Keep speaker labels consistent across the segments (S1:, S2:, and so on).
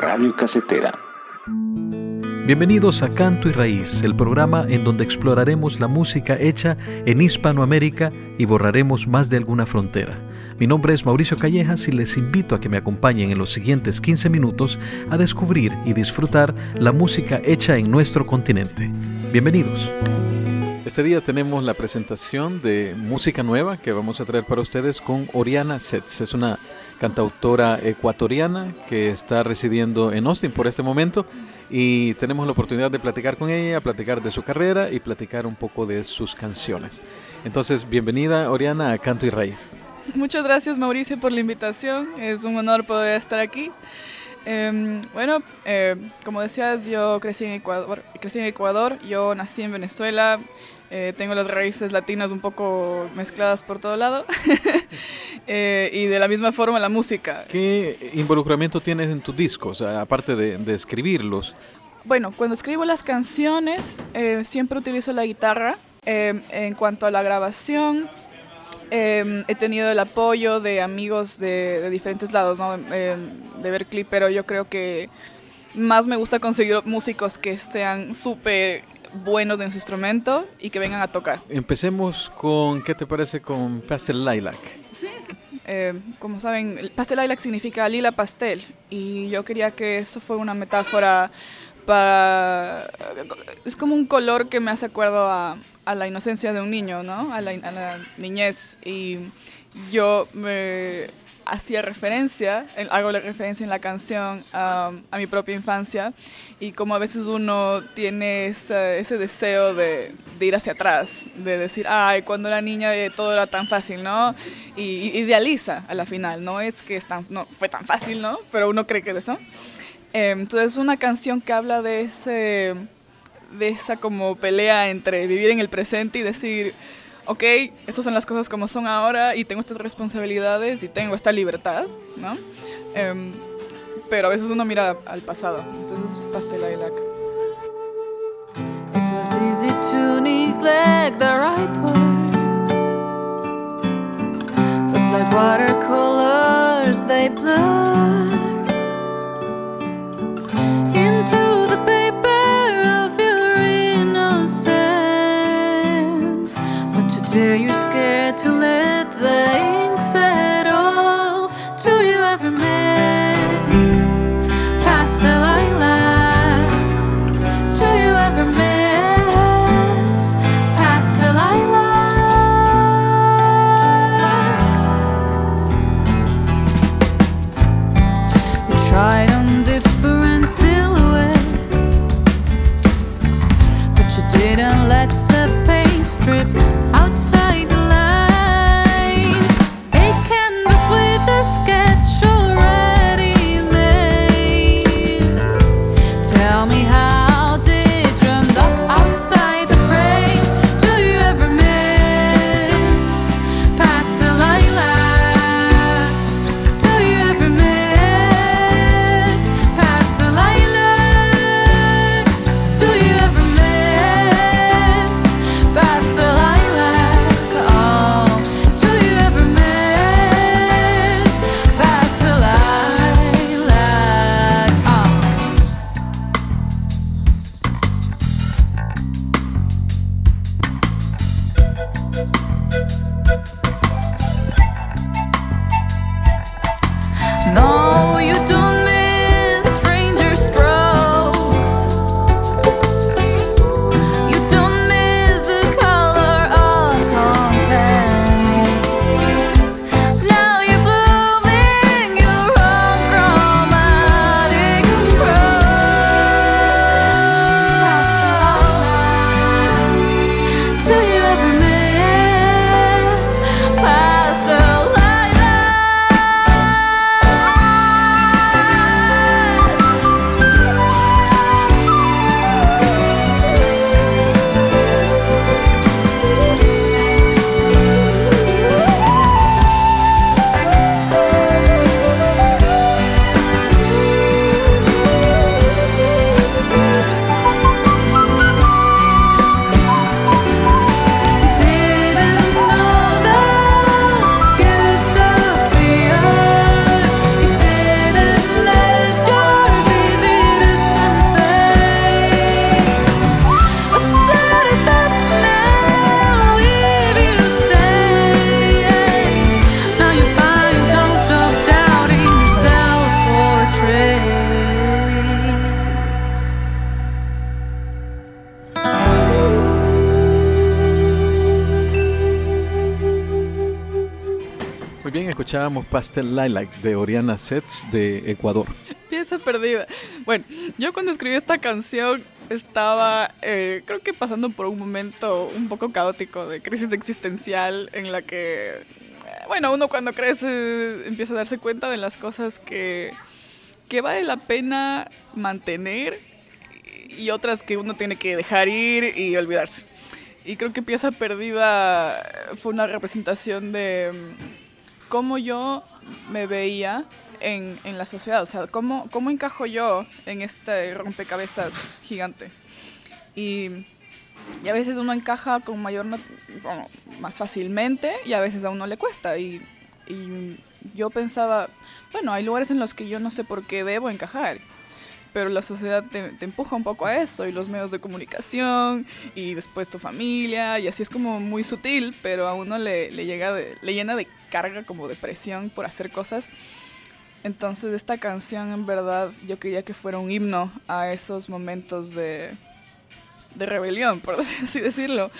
S1: Radio Casetera.
S2: Bienvenidos a Canto y Raíz, el programa en donde exploraremos la música hecha en Hispanoamérica y borraremos más de alguna frontera. Mi nombre es Mauricio Callejas y les invito a que me acompañen en los siguientes 15 minutos a descubrir y disfrutar la música hecha en nuestro continente. Bienvenidos. Este día tenemos la presentación de música nueva que vamos a traer para ustedes con Oriana Sets. Es una cantautora ecuatoriana que está residiendo en Austin por este momento y tenemos la oportunidad de platicar con ella, platicar de su carrera y platicar un poco de sus canciones. Entonces, bienvenida Oriana a Canto y Raíz.
S3: Muchas gracias Mauricio por la invitación, es un honor poder estar aquí. Em, bueno, eh, como decías, yo crecí en Ecuador, crecí en Ecuador, yo nací en Venezuela, eh, tengo las raíces latinas un poco mezcladas por todo lado. Eh, y de la misma forma la música.
S2: ¿Qué involucramiento tienes en tus discos, aparte de, escribirlos?
S3: Bueno, cuando escribo las canciones, eh, siempre utilizo la guitarra. en cuanto a la grabación, he tenido el apoyo de amigos de, diferentes lados, ¿no? de Berkeley, pero yo creo que más me gusta conseguir músicos que sean súper buenos en su instrumento y que vengan a tocar.
S2: Empecemos con, ¿qué te parece con Pastel Lilac?
S3: Sí. Eh, como saben, Pastel Lilac significa lila pastel y yo quería que eso fue una metáfora para... Es como un color que me hace acuerdo a, a la inocencia de un niño, ¿no? A la, a la niñez y yo me hacía referencia, hago la referencia en la canción a mi propia infancia y como a veces uno tiene ese deseo de, ir hacia atrás, de decir, ay, cuando era niña eh, todo era tan fácil, ¿no? Y, idealiza a la final, no es que es tan, no, fue tan fácil, ¿no? Pero uno cree que es eso. Eh, entonces una canción que habla de ese de esa como pelea entre vivir en el presente y decir ok, estas son las cosas como son ahora y tengo estas responsabilidades y tengo esta libertad, ¿no? Em, pero a veces uno mira al pasado, entonces pastel lilac. It was easy to neglect the right words But like watercolors they blur to let the ink settle? Do you ever miss pastel lilac? Do you ever miss pastel lilac? We tried
S2: escuchábamos Pastel Lilac de Oriana Sets de Ecuador.
S3: Pieza perdida. Bueno, yo cuando escribí esta canción estaba, eh, creo que pasando por un momento un poco caótico de crisis existencial en la que, eh, bueno, uno cuando crece empieza a darse cuenta de las cosas que, que vale la pena mantener y otras que uno tiene que dejar ir y olvidarse. Y creo que Pieza Perdida fue una representación de cómo yo me veía en, en la sociedad, o sea, cómo, cómo encajo yo en este rompecabezas gigante. Y, y a veces uno encaja con mayor, bueno, más fácilmente y a veces a uno le cuesta. Y, y yo pensaba, bueno, hay lugares en los que yo no sé por qué debo encajar pero la sociedad te, empuja un poco a eso y los medios de comunicación y después tu familia y así es como muy sutil, pero a uno le, le llega le llena de carga como de presión por hacer cosas. Entonces esta canción en verdad yo quería que fuera un himno a esos momentos de, de rebelión, por así decirlo.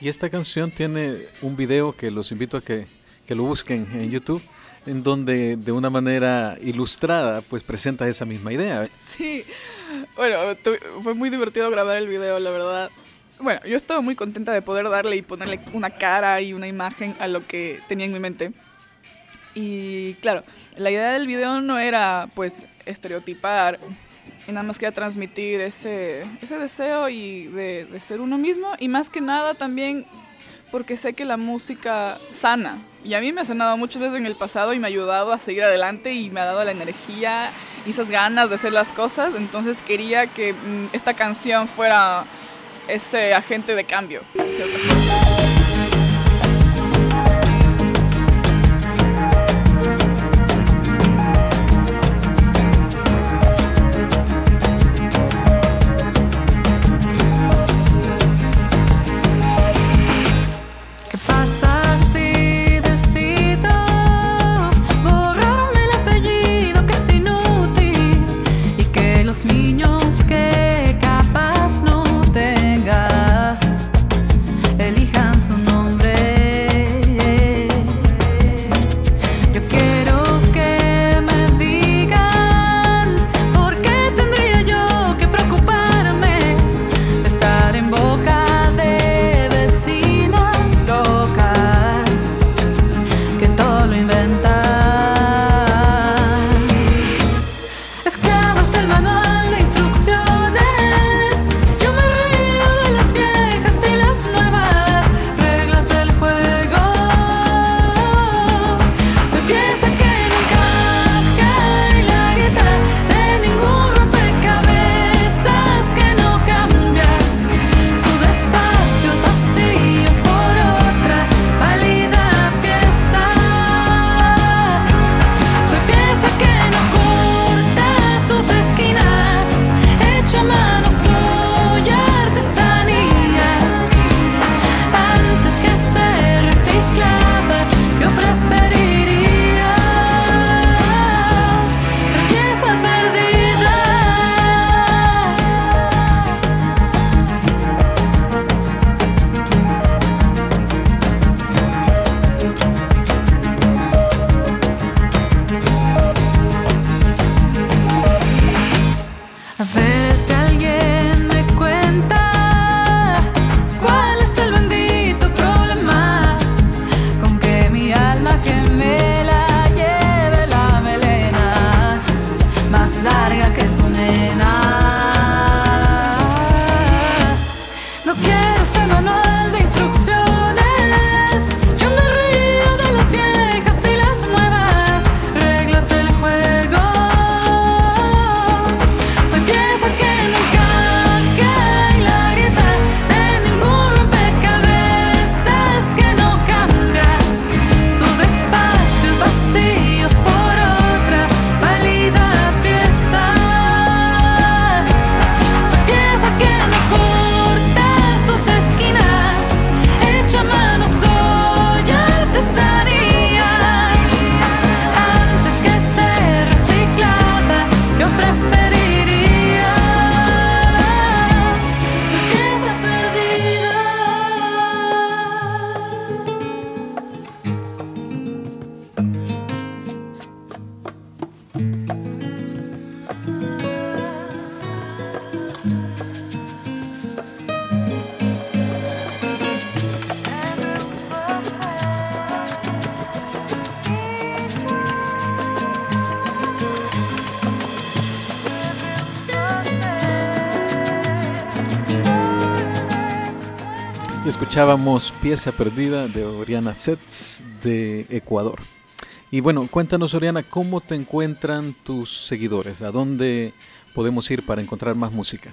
S2: Y esta canción tiene un video que los invito a que, que lo busquen en YouTube en donde de una manera ilustrada pues presenta esa misma idea.
S3: Sí, bueno, fue muy divertido grabar el video, la verdad. Bueno, yo estaba muy contenta de poder darle y ponerle una cara y una imagen a lo que tenía en mi mente. Y claro, la idea del video no era pues estereotipar, y nada más quería transmitir ese, ese deseo y de, de ser uno mismo y más que nada también porque sé que la música sana. Y a mí me ha sanado muchas veces en el pasado y me ha ayudado a seguir adelante y me ha dado la energía y esas ganas de hacer las cosas. Entonces quería que mm, esta canción fuera ese agente de cambio.
S2: Escuchábamos Pieza Perdida de Oriana Sets de Ecuador. Y bueno, cuéntanos Oriana, ¿cómo te encuentran tus seguidores? ¿A dónde podemos ir para encontrar más música?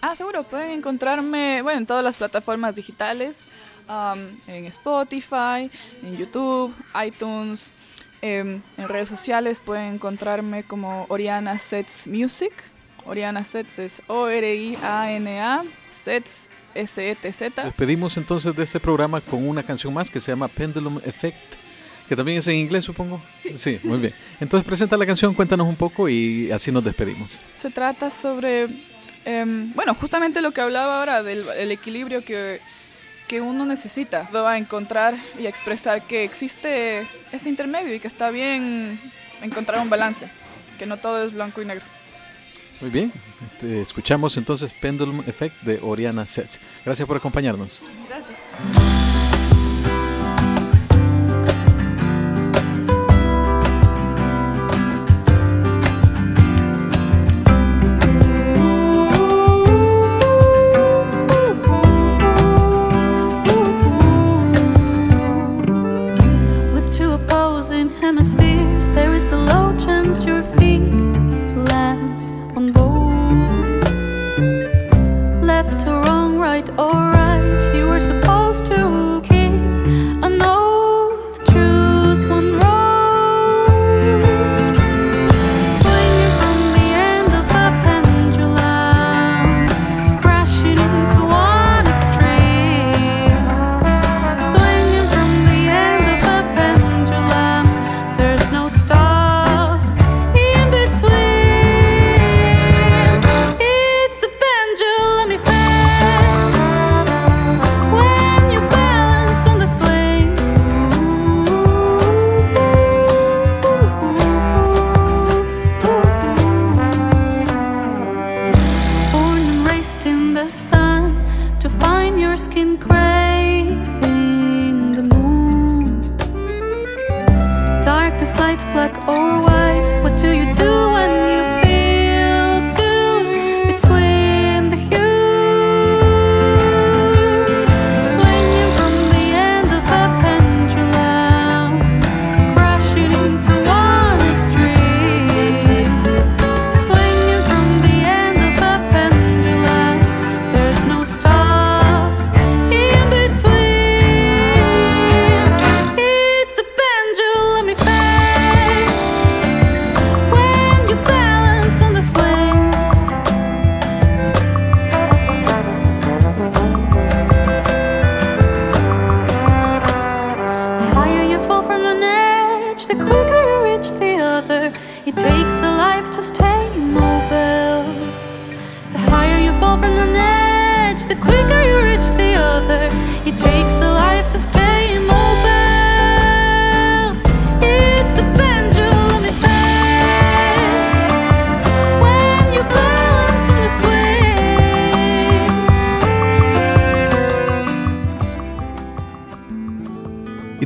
S4: Ah, seguro, pueden encontrarme, bueno, en todas las plataformas digitales, en Spotify, en YouTube, iTunes, em, en redes sociales pueden encontrarme como Oriana Sets Music. Oriana Sets es O-R-I-A-N-A, Sets S-E-T-Z.
S2: Despedimos entonces de este programa con una canción más que se llama Pendulum Effect, que también es en inglés, supongo.
S4: Sí.
S2: Sí, muy bien. Entonces presenta la canción, cuéntanos un poco y así nos despedimos.
S4: Se trata sobre, em, bueno, justamente lo que hablaba ahora del el equilibrio que, que uno necesita a encontrar y expresar que existe ese intermedio y que está bien encontrar un balance, que no todo es blanco y negro.
S2: Muy bien, te escuchamos entonces Pendulum Effect de Oriana Sets. Gracias por acompañarnos.
S4: Gracias.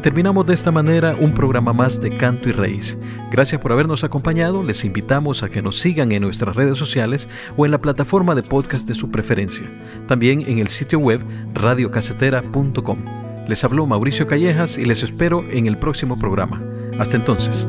S2: Terminamos de esta manera un programa más de Canto y Raíz. Gracias por habernos acompañado. Les invitamos a que nos sigan en nuestras redes sociales o en la plataforma de podcast de su preferencia. También en el sitio web radiocasetera.com. Les habló Mauricio Callejas y les espero en el próximo programa. Hasta entonces.